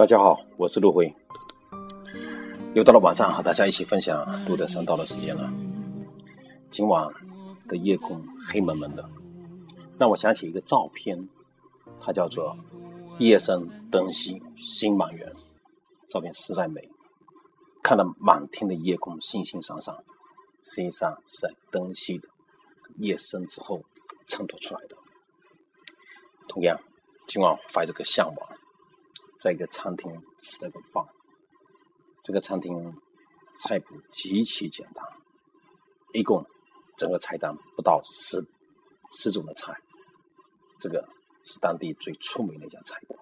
大家好，我是陆辉。又到了晚上和大家一起分享路德山道的时间了。今晚的夜空黑蒙蒙的，让我想起一个照片，它叫做“夜深灯熄心满园”。照片实在美，看到满天的夜空，星星闪闪，实际上是在灯熄的夜深之后衬托出来的。同样，今晚怀着个向往。在一个餐厅吃了个饭，这个餐厅菜谱极其简单，一共整个菜单不到十十种的菜，这个是当地最出名的一家菜馆。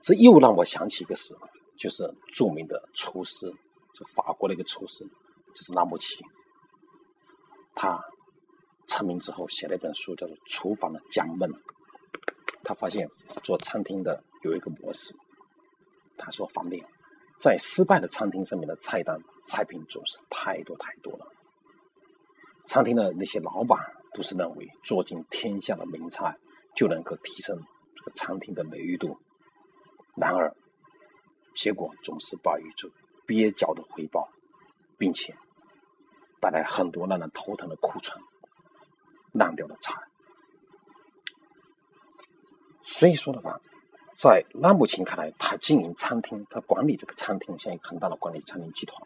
这又让我想起一个事，就是著名的厨师，这法国的一个厨师，就是拉姆齐。他成名之后写了一本书，叫做《厨房的讲闷》。他发现做餐厅的有一个模式，他说方便，在失败的餐厅上面的菜单菜品总是太多太多了。餐厅的那些老板都是认为做尽天下的名菜就能够提升这个餐厅的美誉度，然而结果总是败于这蹩脚的回报，并且带来很多让人头疼的库存、烂掉的菜。所以说的话，在拉姆琴看来，他经营餐厅，他管理这个餐厅，像一个很大的管理餐厅集团。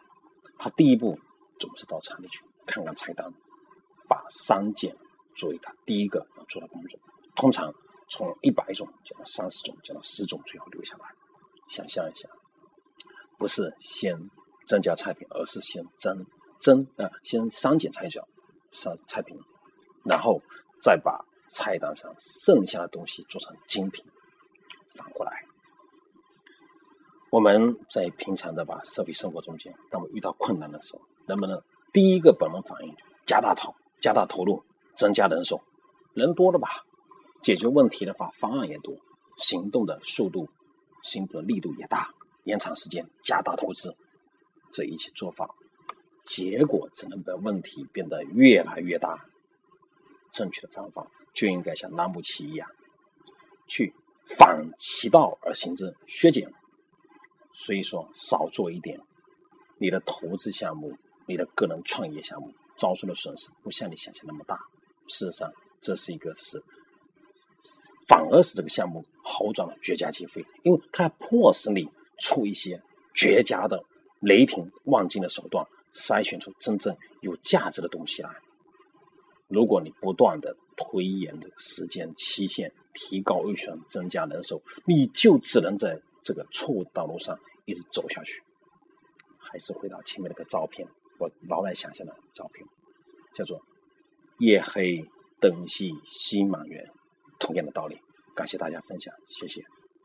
他第一步总是到厂里去看看菜单，把三件作为他第一个要做的工作。通常从一百种降到三十种，降到十种，最后留下来。想象一下，不是先增加菜品，而是先增增啊，先删减菜角、删菜品，然后再把。菜单上剩下的东西做成精品，反过来，我们在平常的吧社会生活中间，当我们遇到困难的时候，能不能第一个本能反应加大投加大投入，增加人手，人多了吧，解决问题的话方案也多，行动的速度、行动的力度也大，延长时间，加大投资，这一切做法，结果只能把问题变得越来越大。正确的方法就应该像拉姆齐一样，去反其道而行之，削减。所以说，少做一点，你的投资项目、你的个人创业项目遭受的损失不像你想象那么大。事实上，这是一个是，反而是这个项目好转的绝佳机会，因为它迫使你出一些绝佳的、雷霆万钧的手段，筛选出真正有价值的东西来。如果你不断的推延这个时间期限，提高预算，增加人手，你就只能在这个错误道路上一直走下去。还是回到前面那个照片，我脑袋想象的照片，叫做“夜黑灯熄心满园”，同样的道理。感谢大家分享，谢谢。